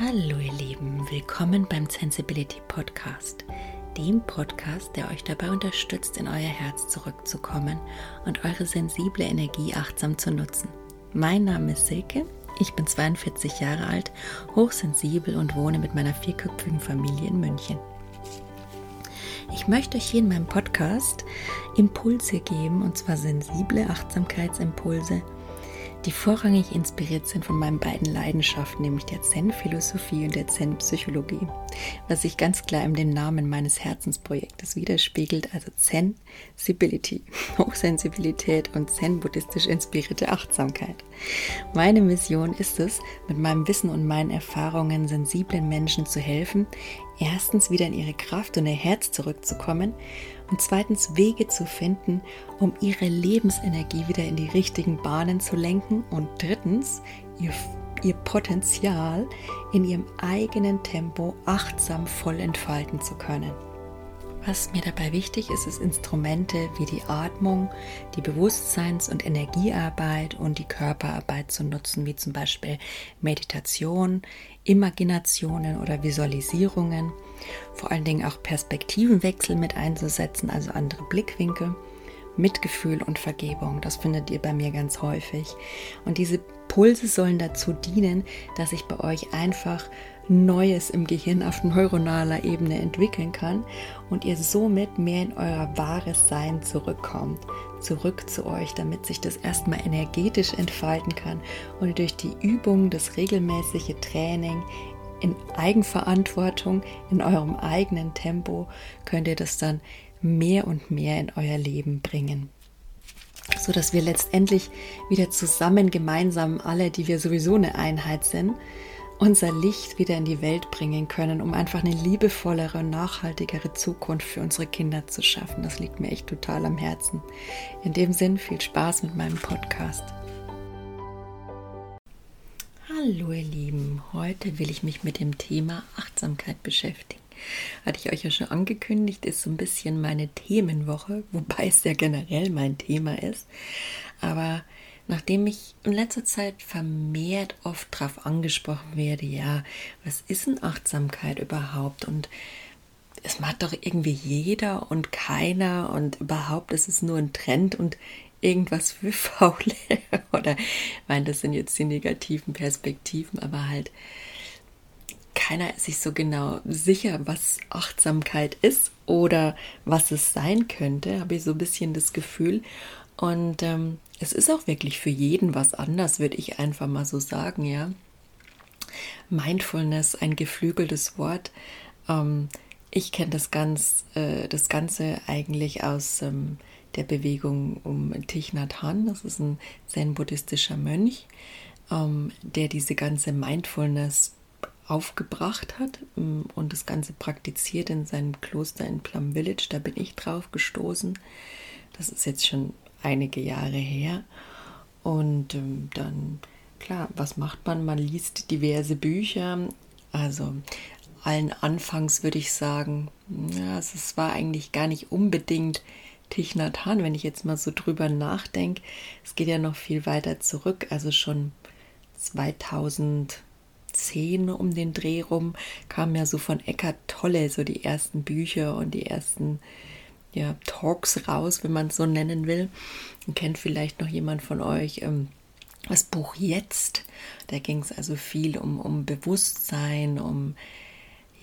Hallo ihr Lieben, willkommen beim Sensibility Podcast, dem Podcast, der euch dabei unterstützt, in euer Herz zurückzukommen und eure sensible Energie achtsam zu nutzen. Mein Name ist Silke, ich bin 42 Jahre alt, hochsensibel und wohne mit meiner vierköpfigen Familie in München. Ich möchte euch hier in meinem Podcast Impulse geben, und zwar sensible Achtsamkeitsimpulse, die vorrangig inspiriert sind von meinen beiden Leidenschaften, nämlich der Zen-Philosophie und der Zen-Psychologie, was sich ganz klar in dem Namen meines Herzensprojektes widerspiegelt, also Zen-Sibility, Hochsensibilität und Zen-buddhistisch inspirierte Achtsamkeit. Meine Mission ist es, mit meinem Wissen und meinen Erfahrungen sensiblen Menschen zu helfen, erstens wieder in ihre Kraft und ihr Herz zurückzukommen und zweitens Wege zu finden, um ihre Lebensenergie wieder in die richtigen Bahnen zu lenken und drittens ihr, ihr Potenzial in ihrem eigenen Tempo achtsam voll entfalten zu können. Was mir dabei wichtig ist, ist Instrumente wie die Atmung, die Bewusstseins- und Energiearbeit und die Körperarbeit zu nutzen, wie zum Beispiel Meditation, Imaginationen oder Visualisierungen. Vor allen Dingen auch Perspektivenwechsel mit einzusetzen, also andere Blickwinkel. Mitgefühl und Vergebung. Das findet ihr bei mir ganz häufig. Und diese Pulse sollen dazu dienen, dass ich bei euch einfach Neues im Gehirn auf neuronaler Ebene entwickeln kann und ihr somit mehr in euer wahres Sein zurückkommt, zurück zu euch, damit sich das erstmal energetisch entfalten kann und durch die Übung, das regelmäßige Training in Eigenverantwortung, in eurem eigenen Tempo, könnt ihr das dann mehr und mehr in euer Leben bringen so dass wir letztendlich wieder zusammen gemeinsam alle, die wir sowieso eine Einheit sind, unser Licht wieder in die Welt bringen können, um einfach eine liebevollere und nachhaltigere Zukunft für unsere Kinder zu schaffen. Das liegt mir echt total am Herzen. In dem Sinn viel Spaß mit meinem Podcast. Hallo ihr Lieben, heute will ich mich mit dem Thema Achtsamkeit beschäftigen. Hatte ich euch ja schon angekündigt, ist so ein bisschen meine Themenwoche, wobei es ja generell mein Thema ist. Aber nachdem ich in letzter Zeit vermehrt oft darauf angesprochen werde, ja, was ist denn Achtsamkeit überhaupt? Und es macht doch irgendwie jeder und keiner und überhaupt ist es nur ein Trend und irgendwas für Faule. Oder, ich meine, das sind jetzt die negativen Perspektiven, aber halt keiner ist sich so genau sicher, was Achtsamkeit ist oder was es sein könnte, habe ich so ein bisschen das Gefühl. Und ähm, es ist auch wirklich für jeden was anders, würde ich einfach mal so sagen, ja. Mindfulness, ein geflügeltes Wort. Ähm, ich kenne das, ganz, äh, das Ganze eigentlich aus ähm, der Bewegung um Thich Nhat Hanh. Das ist ein zen-buddhistischer Mönch, ähm, der diese ganze Mindfulness aufgebracht hat ähm, und das Ganze praktiziert in seinem Kloster in Plum Village. Da bin ich drauf gestoßen. Das ist jetzt schon einige Jahre her. Und ähm, dann, klar, was macht man? Man liest diverse Bücher. Also allen Anfangs würde ich sagen, ja, es war eigentlich gar nicht unbedingt Thich Nhat Hanh, wenn ich jetzt mal so drüber nachdenke. Es geht ja noch viel weiter zurück, also schon 2010 um den Dreh rum kamen ja so von Eckart Tolle so die ersten Bücher und die ersten ja, Talks raus, wenn man es so nennen will. Und kennt vielleicht noch jemand von euch ähm, das Buch Jetzt. Da ging es also viel um, um Bewusstsein, um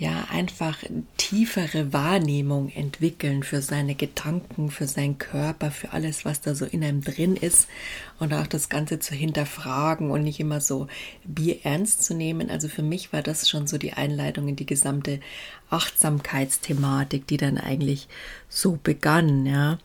ja einfach tiefere Wahrnehmung entwickeln für seine Gedanken, für seinen Körper, für alles, was da so in einem drin ist und auch das Ganze zu hinterfragen und nicht immer so Bier ernst zu nehmen. Also für mich war das schon so die Einleitung in die gesamte Achtsamkeitsthematik, die dann eigentlich so begann, ja.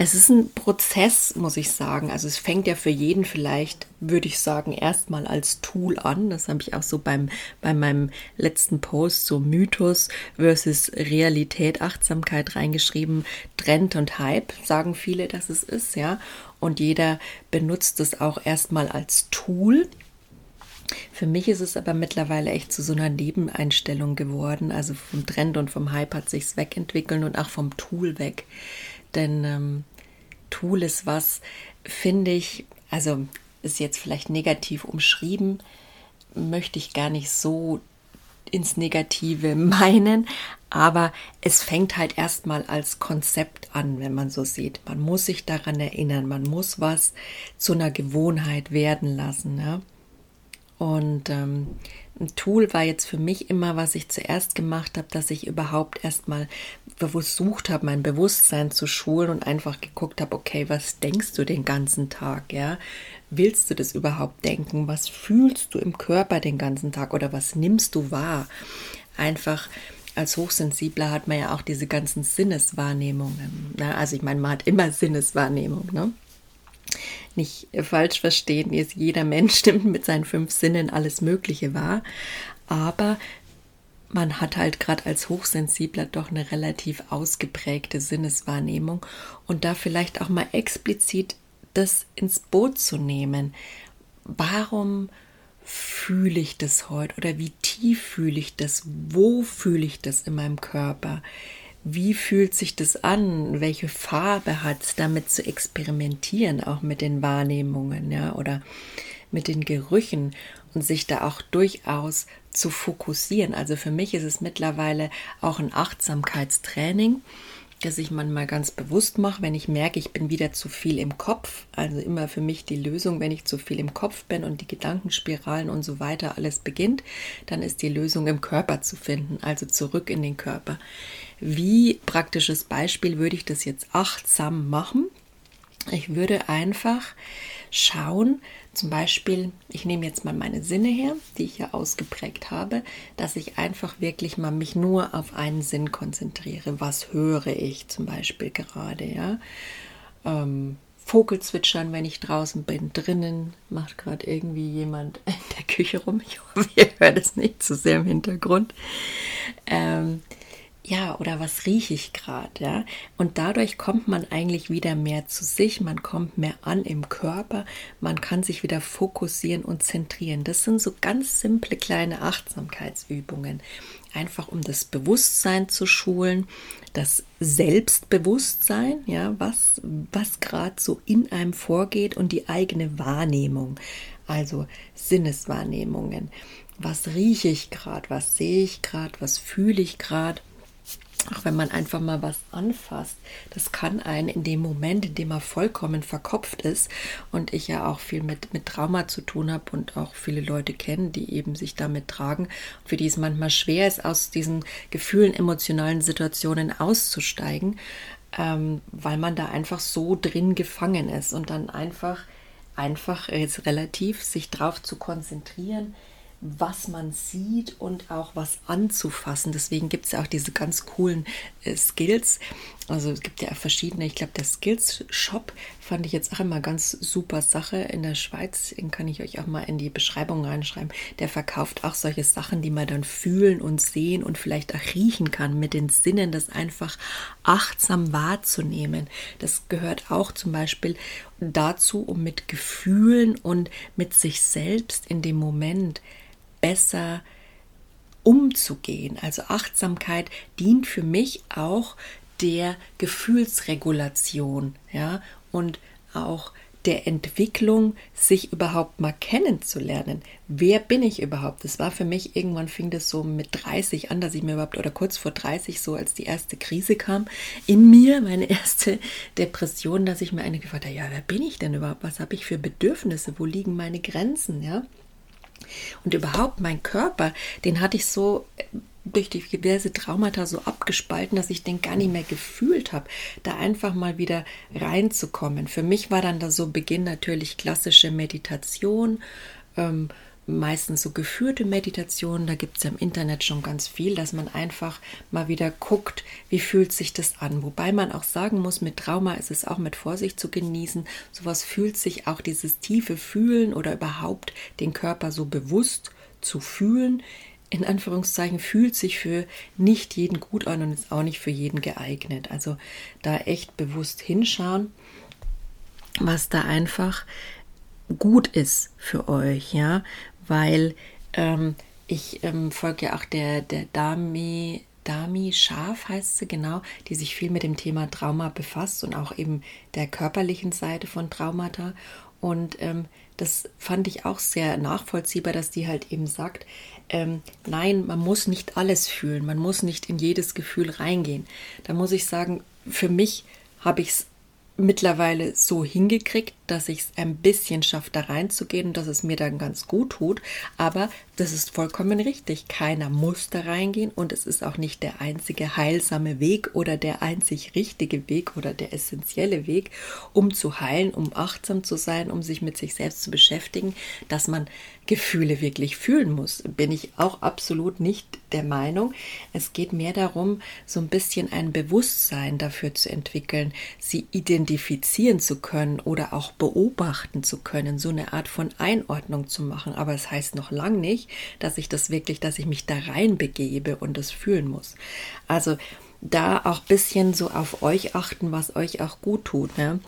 Es ist ein Prozess, muss ich sagen. Also es fängt ja für jeden vielleicht, würde ich sagen, erstmal als Tool an. Das habe ich auch so beim, bei meinem letzten Post, so Mythos versus Realität, Achtsamkeit reingeschrieben. Trend und Hype, sagen viele, dass es ist, ja. Und jeder benutzt es auch erstmal als Tool. Für mich ist es aber mittlerweile echt zu so einer Nebeneinstellung geworden. Also vom Trend und vom Hype hat sich's wegentwickeln und auch vom Tool weg. Denn ähm, Tool ist was, finde ich, also ist jetzt vielleicht negativ umschrieben, möchte ich gar nicht so ins Negative meinen, aber es fängt halt erstmal als Konzept an, wenn man so sieht. Man muss sich daran erinnern, man muss was zu einer Gewohnheit werden lassen. Ja? Und ähm, ein Tool war jetzt für mich immer, was ich zuerst gemacht habe, dass ich überhaupt erstmal versucht habe, mein Bewusstsein zu schulen und einfach geguckt habe, okay, was denkst du den ganzen Tag, ja? Willst du das überhaupt denken? Was fühlst du im Körper den ganzen Tag oder was nimmst du wahr? Einfach als Hochsensibler hat man ja auch diese ganzen Sinneswahrnehmungen. Ne? Also ich meine, man hat immer Sinneswahrnehmung. Ne? Nicht falsch verstehen, ist jeder Mensch nimmt mit seinen fünf Sinnen alles Mögliche wahr, aber man hat halt gerade als Hochsensibler doch eine relativ ausgeprägte Sinneswahrnehmung und da vielleicht auch mal explizit das ins Boot zu nehmen. Warum fühle ich das heute oder wie tief fühle ich das? Wo fühle ich das in meinem Körper? Wie fühlt sich das an? Welche Farbe hat es, damit zu experimentieren, auch mit den Wahrnehmungen, ja, oder mit den Gerüchen und sich da auch durchaus zu fokussieren. Also für mich ist es mittlerweile auch ein Achtsamkeitstraining dass ich manchmal ganz bewusst mache, wenn ich merke, ich bin wieder zu viel im Kopf. Also immer für mich die Lösung, wenn ich zu viel im Kopf bin und die Gedankenspiralen und so weiter alles beginnt, dann ist die Lösung im Körper zu finden, also zurück in den Körper. Wie praktisches Beispiel würde ich das jetzt achtsam machen? Ich würde einfach schauen, zum Beispiel, ich nehme jetzt mal meine Sinne her, die ich ja ausgeprägt habe, dass ich einfach wirklich mal mich nur auf einen Sinn konzentriere. Was höre ich zum Beispiel gerade, ja? Ähm, Vogelzwitschern, wenn ich draußen bin. Drinnen macht gerade irgendwie jemand in der Küche rum. Ich hoffe, ihr hört es nicht zu so sehr im Hintergrund. Ähm, ja, oder was rieche ich gerade, ja? Und dadurch kommt man eigentlich wieder mehr zu sich, man kommt mehr an im Körper, man kann sich wieder fokussieren und zentrieren. Das sind so ganz simple kleine Achtsamkeitsübungen, einfach um das Bewusstsein zu schulen, das Selbstbewusstsein, ja, was was gerade so in einem vorgeht und die eigene Wahrnehmung, also Sinneswahrnehmungen. Was rieche ich gerade, was sehe ich gerade, was fühle ich gerade? Auch wenn man einfach mal was anfasst, das kann einen in dem Moment, in dem man vollkommen verkopft ist und ich ja auch viel mit, mit Trauma zu tun habe und auch viele Leute kennen, die eben sich damit tragen, für die es manchmal schwer ist, aus diesen Gefühlen, emotionalen Situationen auszusteigen, ähm, weil man da einfach so drin gefangen ist und dann einfach, einfach jetzt relativ sich drauf zu konzentrieren, was man sieht und auch was anzufassen. Deswegen gibt es ja auch diese ganz coolen äh, Skills. Also es gibt ja verschiedene, ich glaube, der Skills Shop fand ich jetzt auch immer ganz super Sache in der Schweiz. Den kann ich euch auch mal in die Beschreibung reinschreiben. Der verkauft auch solche Sachen, die man dann fühlen und sehen und vielleicht auch riechen kann mit den Sinnen, das einfach achtsam wahrzunehmen. Das gehört auch zum Beispiel dazu, um mit Gefühlen und mit sich selbst in dem Moment besser umzugehen. Also Achtsamkeit dient für mich auch der Gefühlsregulation, ja, und auch der Entwicklung, sich überhaupt mal kennenzulernen. Wer bin ich überhaupt? Das war für mich, irgendwann fing das so mit 30 an, dass ich mir überhaupt, oder kurz vor 30, so als die erste Krise kam, in mir, meine erste Depression, dass ich mir eine gefragt habe, ja, wer bin ich denn überhaupt? Was habe ich für Bedürfnisse? Wo liegen meine Grenzen? Ja, und überhaupt mein Körper, den hatte ich so äh, durch die diverse Traumata so abgespalten, dass ich den gar nicht mehr gefühlt habe, da einfach mal wieder reinzukommen. Für mich war dann da so Beginn natürlich klassische Meditation, ähm, meistens so geführte Meditationen, da gibt es ja im Internet schon ganz viel, dass man einfach mal wieder guckt, wie fühlt sich das an. Wobei man auch sagen muss, mit Trauma ist es auch mit Vorsicht zu genießen. Sowas fühlt sich auch dieses tiefe Fühlen oder überhaupt den Körper so bewusst zu fühlen, in Anführungszeichen, fühlt sich für nicht jeden gut an und ist auch nicht für jeden geeignet. Also da echt bewusst hinschauen, was da einfach gut ist für euch, ja, weil ähm, ich ähm, folge ja auch der, der Dami, Dami Scharf heißt sie genau, die sich viel mit dem Thema Trauma befasst und auch eben der körperlichen Seite von Traumata. Und ähm, das fand ich auch sehr nachvollziehbar, dass die halt eben sagt, ähm, nein, man muss nicht alles fühlen, man muss nicht in jedes Gefühl reingehen. Da muss ich sagen, für mich habe ich es mittlerweile so hingekriegt, dass ich es ein bisschen schaffe, da reinzugehen und dass es mir dann ganz gut tut. Aber das ist vollkommen richtig. Keiner muss da reingehen und es ist auch nicht der einzige heilsame Weg oder der einzig richtige Weg oder der essentielle Weg, um zu heilen, um achtsam zu sein, um sich mit sich selbst zu beschäftigen, dass man Gefühle wirklich fühlen muss. Bin ich auch absolut nicht der Meinung. Es geht mehr darum, so ein bisschen ein Bewusstsein dafür zu entwickeln, sie identifizieren zu können oder auch beobachten zu können, so eine Art von Einordnung zu machen. Aber es heißt noch lang nicht, dass ich das wirklich, dass ich mich da reinbegebe und das fühlen muss. Also da auch ein bisschen so auf euch achten, was euch auch gut tut. Ne?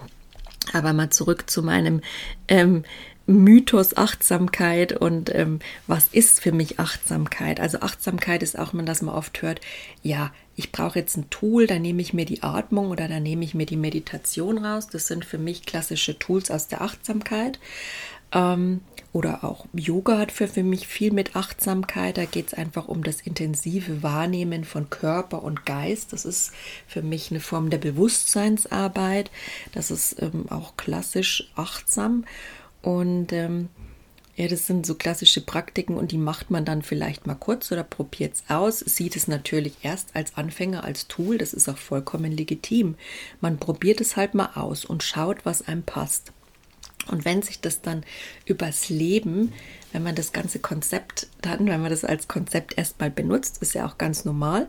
Aber mal zurück zu meinem ähm, Mythos Achtsamkeit und ähm, was ist für mich Achtsamkeit? Also Achtsamkeit ist auch, man das mal oft hört, ja, ich brauche jetzt ein Tool, da nehme ich mir die Atmung oder da nehme ich mir die Meditation raus. Das sind für mich klassische Tools aus der Achtsamkeit. Ähm, oder auch Yoga hat für, für mich viel mit Achtsamkeit. Da geht es einfach um das intensive Wahrnehmen von Körper und Geist. Das ist für mich eine Form der Bewusstseinsarbeit. Das ist ähm, auch klassisch achtsam. Und ähm, ja, das sind so klassische Praktiken und die macht man dann vielleicht mal kurz oder probiert es aus. Sieht es natürlich erst als Anfänger, als Tool, das ist auch vollkommen legitim. Man probiert es halt mal aus und schaut, was einem passt. Und wenn sich das dann übers Leben, wenn man das ganze Konzept dann, wenn man das als Konzept erstmal benutzt, ist ja auch ganz normal,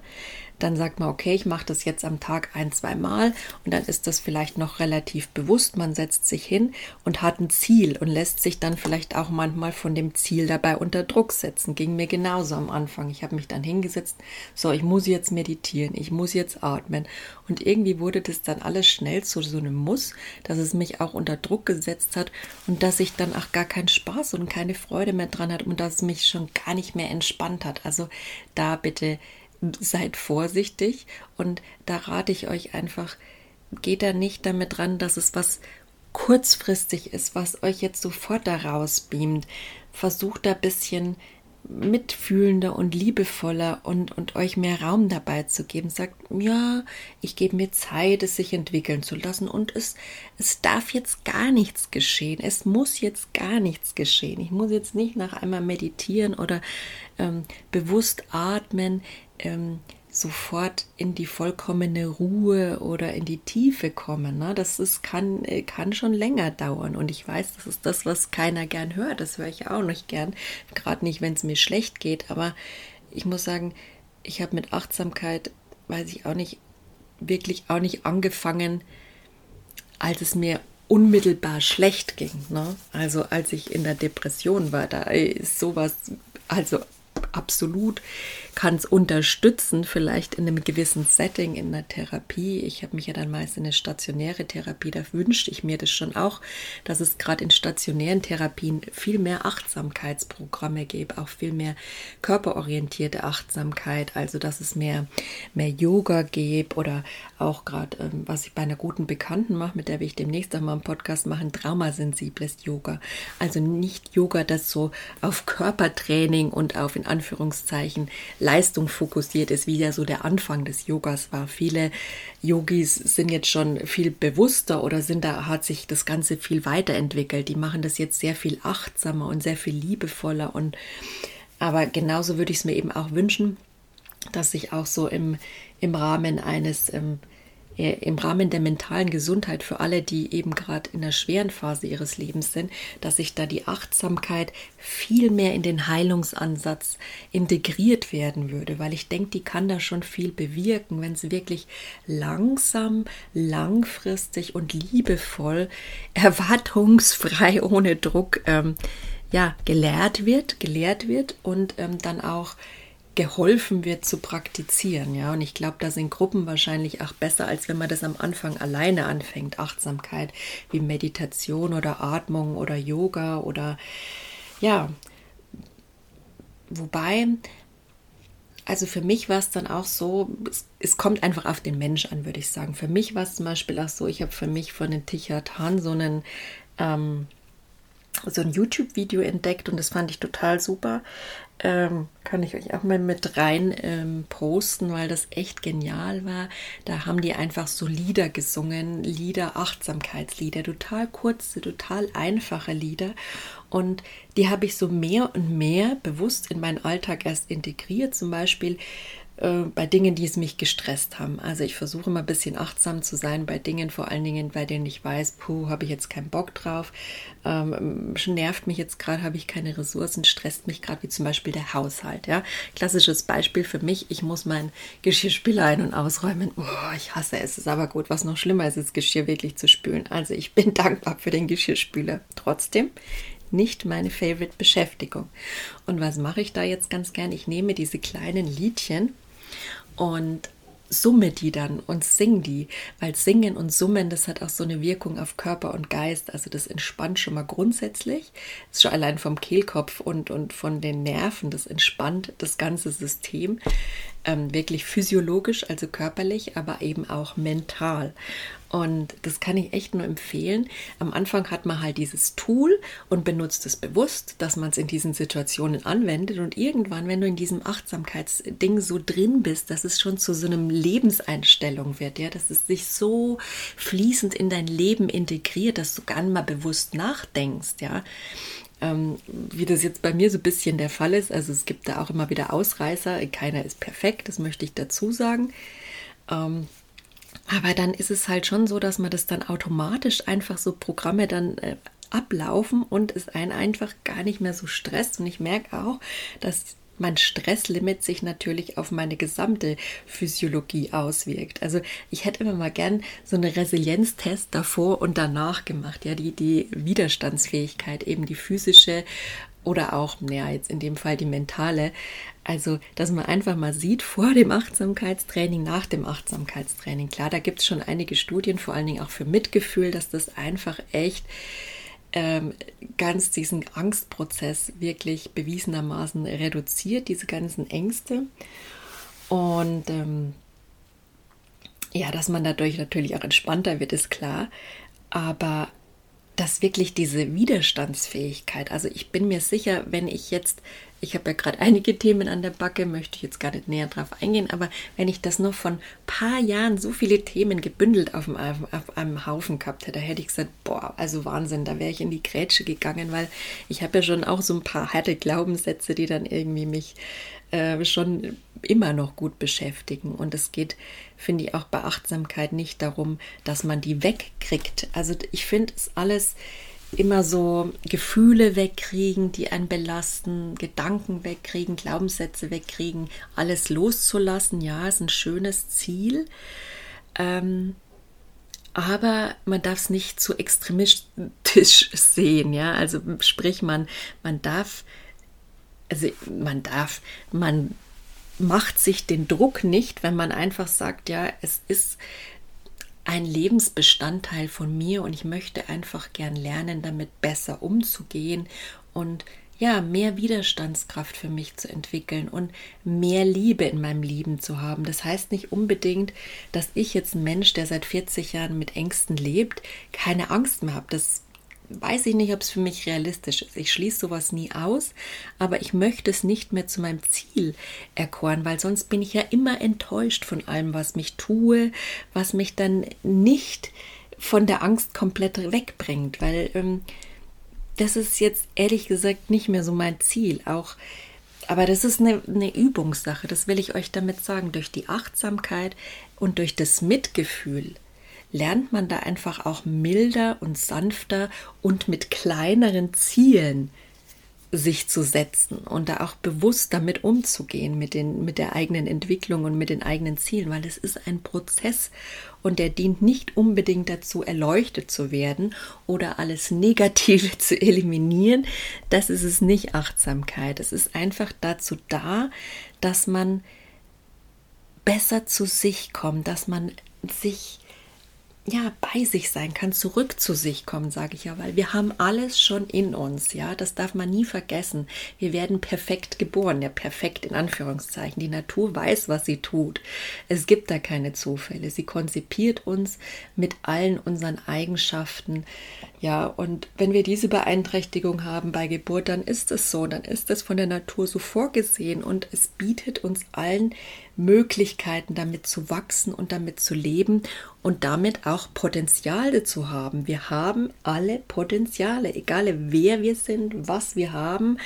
dann sagt man, okay, ich mache das jetzt am Tag ein, zwei Mal und dann ist das vielleicht noch relativ bewusst. Man setzt sich hin und hat ein Ziel und lässt sich dann vielleicht auch manchmal von dem Ziel dabei unter Druck setzen. Ging mir genauso am Anfang. Ich habe mich dann hingesetzt, so, ich muss jetzt meditieren, ich muss jetzt atmen. Und irgendwie wurde das dann alles schnell zu so einem Muss, dass es mich auch unter Druck gesetzt hat und dass ich dann auch gar keinen Spaß und keine Freude mehr dran hat und dass es mich schon gar nicht mehr entspannt hat. Also da bitte seid vorsichtig und da rate ich euch einfach, geht da nicht damit ran, dass es was kurzfristig ist, was euch jetzt sofort daraus beamt. Versucht da ein bisschen mitfühlender und liebevoller und, und euch mehr Raum dabei zu geben. Sagt, ja, ich gebe mir Zeit, es sich entwickeln zu lassen und es, es darf jetzt gar nichts geschehen. Es muss jetzt gar nichts geschehen. Ich muss jetzt nicht nach einmal meditieren oder ähm, bewusst atmen ähm, sofort in die vollkommene Ruhe oder in die Tiefe kommen. Ne? Das ist, kann, äh, kann schon länger dauern. Und ich weiß, das ist das, was keiner gern hört. Das höre ich auch nicht gern. Gerade nicht, wenn es mir schlecht geht. Aber ich muss sagen, ich habe mit Achtsamkeit, weiß ich auch nicht, wirklich auch nicht angefangen, als es mir unmittelbar schlecht ging. Ne? Also als ich in der Depression war, da ist sowas, also absolut kann es unterstützen, vielleicht in einem gewissen Setting, in einer Therapie. Ich habe mich ja dann meist in eine stationäre Therapie, da wünschte ich mir das schon auch, dass es gerade in stationären Therapien viel mehr Achtsamkeitsprogramme gäbe, auch viel mehr körperorientierte Achtsamkeit, also dass es mehr, mehr Yoga gäbe oder auch gerade, ähm, was ich bei einer guten Bekannten mache, mit der wir ich demnächst einmal einen Podcast machen, traumasensibles Yoga. Also nicht Yoga, das so auf Körpertraining und auf in Anführungszeichen Leistung fokussiert ist, wie ja so der Anfang des Yogas war. Viele Yogis sind jetzt schon viel bewusster oder sind da, hat sich das Ganze viel weiterentwickelt. Die machen das jetzt sehr viel achtsamer und sehr viel liebevoller und aber genauso würde ich es mir eben auch wünschen, dass sich auch so im, im Rahmen eines ähm, äh, im Rahmen der mentalen Gesundheit für alle, die eben gerade in der schweren Phase ihres Lebens sind, dass sich da die Achtsamkeit viel mehr in den Heilungsansatz integriert werden würde, weil ich denke, die kann da schon viel bewirken, wenn sie wirklich langsam, langfristig und liebevoll, erwartungsfrei, ohne Druck, ähm, ja, gelehrt wird, gelehrt wird und ähm, dann auch geholfen wird zu praktizieren, ja. Und ich glaube, da sind Gruppen wahrscheinlich auch besser, als wenn man das am Anfang alleine anfängt. Achtsamkeit wie Meditation oder Atmung oder Yoga oder ja. Wobei, also für mich war es dann auch so, es, es, kommt einfach auf den Mensch an, würde ich sagen. Für mich war es zum Beispiel auch so, ich habe für mich von den Tichat Han so einen ähm, so ein YouTube-Video entdeckt und das fand ich total super. Ähm, kann ich euch auch mal mit rein ähm, posten, weil das echt genial war. Da haben die einfach so Lieder gesungen, Lieder, Achtsamkeitslieder, total kurze, total einfache Lieder. Und die habe ich so mehr und mehr bewusst in meinen Alltag erst integriert. Zum Beispiel äh, bei Dingen, die es mich gestresst haben. Also ich versuche immer ein bisschen achtsam zu sein bei Dingen, vor allen Dingen, bei denen ich weiß, puh, habe ich jetzt keinen Bock drauf, ähm, nervt mich jetzt gerade, habe ich keine Ressourcen, stresst mich gerade, wie zum Beispiel der Haushalt. Ja, klassisches Beispiel für mich: Ich muss mein Geschirrspüler ein- und ausräumen. Oh, ich hasse es. Ist aber gut. Was noch schlimmer ist, ist Geschirr wirklich zu spülen. Also ich bin dankbar für den Geschirrspüler. Trotzdem nicht meine Favorite Beschäftigung. Und was mache ich da jetzt ganz gern? Ich nehme diese kleinen Liedchen und summe die dann und sing die, weil Singen und Summen, das hat auch so eine Wirkung auf Körper und Geist. Also das entspannt schon mal grundsätzlich. Das ist schon allein vom Kehlkopf und, und von den Nerven, das entspannt das ganze System. Ähm, wirklich physiologisch, also körperlich, aber eben auch mental. Und das kann ich echt nur empfehlen. Am Anfang hat man halt dieses Tool und benutzt es bewusst, dass man es in diesen Situationen anwendet. Und irgendwann, wenn du in diesem Achtsamkeitsding so drin bist, dass es schon zu so einem Lebenseinstellung wird, ja, dass es sich so fließend in dein Leben integriert, dass du gar nicht mal bewusst nachdenkst, ja ähm, wie das jetzt bei mir so ein bisschen der Fall ist. Also es gibt da auch immer wieder Ausreißer. Keiner ist perfekt, das möchte ich dazu sagen. Ähm, aber dann ist es halt schon so, dass man das dann automatisch einfach so Programme dann äh, ablaufen und es einen einfach gar nicht mehr so stresst. Und ich merke auch, dass mein Stresslimit sich natürlich auf meine gesamte Physiologie auswirkt. Also ich hätte immer mal gern so eine Resilienztest davor und danach gemacht, ja, die, die Widerstandsfähigkeit, eben die physische oder auch, naja, jetzt in dem Fall die mentale. Also, dass man einfach mal sieht vor dem Achtsamkeitstraining, nach dem Achtsamkeitstraining. Klar, da gibt es schon einige Studien, vor allen Dingen auch für Mitgefühl, dass das einfach echt ähm, ganz diesen Angstprozess wirklich bewiesenermaßen reduziert, diese ganzen Ängste. Und ähm, ja, dass man dadurch natürlich auch entspannter wird, ist klar. Aber dass wirklich diese Widerstandsfähigkeit, also ich bin mir sicher, wenn ich jetzt, ich habe ja gerade einige Themen an der Backe, möchte ich jetzt gar nicht näher drauf eingehen, aber wenn ich das noch von paar Jahren so viele Themen gebündelt auf einem, auf einem Haufen gehabt hätte, hätte ich gesagt, boah, also Wahnsinn, da wäre ich in die Grätsche gegangen, weil ich habe ja schon auch so ein paar harte Glaubenssätze, die dann irgendwie mich äh, schon immer noch gut beschäftigen. Und es geht, finde ich, auch bei Achtsamkeit nicht darum, dass man die wegkriegt. Also ich finde es alles immer so Gefühle wegkriegen, die einen belasten, Gedanken wegkriegen, Glaubenssätze wegkriegen, alles loszulassen. Ja, ist ein schönes Ziel. Ähm, aber man darf es nicht zu extremistisch sehen, ja. Also sprich, man, man darf also man darf, man macht sich den Druck nicht, wenn man einfach sagt, ja, es ist ein Lebensbestandteil von mir und ich möchte einfach gern lernen, damit besser umzugehen und ja, mehr Widerstandskraft für mich zu entwickeln und mehr Liebe in meinem Leben zu haben. Das heißt nicht unbedingt, dass ich jetzt ein Mensch, der seit 40 Jahren mit Ängsten lebt, keine Angst mehr habe. Das weiß ich nicht, ob es für mich realistisch ist. Ich schließe sowas nie aus, aber ich möchte es nicht mehr zu meinem Ziel erkoren, weil sonst bin ich ja immer enttäuscht von allem, was mich tue, was mich dann nicht von der Angst komplett wegbringt, weil ähm, das ist jetzt ehrlich gesagt nicht mehr so mein Ziel. Auch aber das ist eine, eine Übungssache, das will ich euch damit sagen. Durch die Achtsamkeit und durch das Mitgefühl lernt man da einfach auch milder und sanfter und mit kleineren Zielen sich zu setzen und da auch bewusst damit umzugehen, mit, den, mit der eigenen Entwicklung und mit den eigenen Zielen, weil es ist ein Prozess und der dient nicht unbedingt dazu, erleuchtet zu werden oder alles Negative zu eliminieren. Das ist es nicht Achtsamkeit. Es ist einfach dazu da, dass man besser zu sich kommt, dass man sich ja, bei sich sein kann, zurück zu sich kommen, sage ich ja, weil wir haben alles schon in uns, ja, das darf man nie vergessen. Wir werden perfekt geboren, ja, perfekt in Anführungszeichen. Die Natur weiß, was sie tut. Es gibt da keine Zufälle. Sie konzipiert uns mit allen unseren Eigenschaften Ja, und wenn wir diese Beeinträchtigung haben bei Geburt, dann ist es so, dann ist es von der Natur so vorgesehen und es bietet uns allen Möglichkeiten, damit zu wachsen und damit zu leben und damit auch Potenziale zu haben. Wir haben alle Potenziale, egal wer wir sind, was wir haben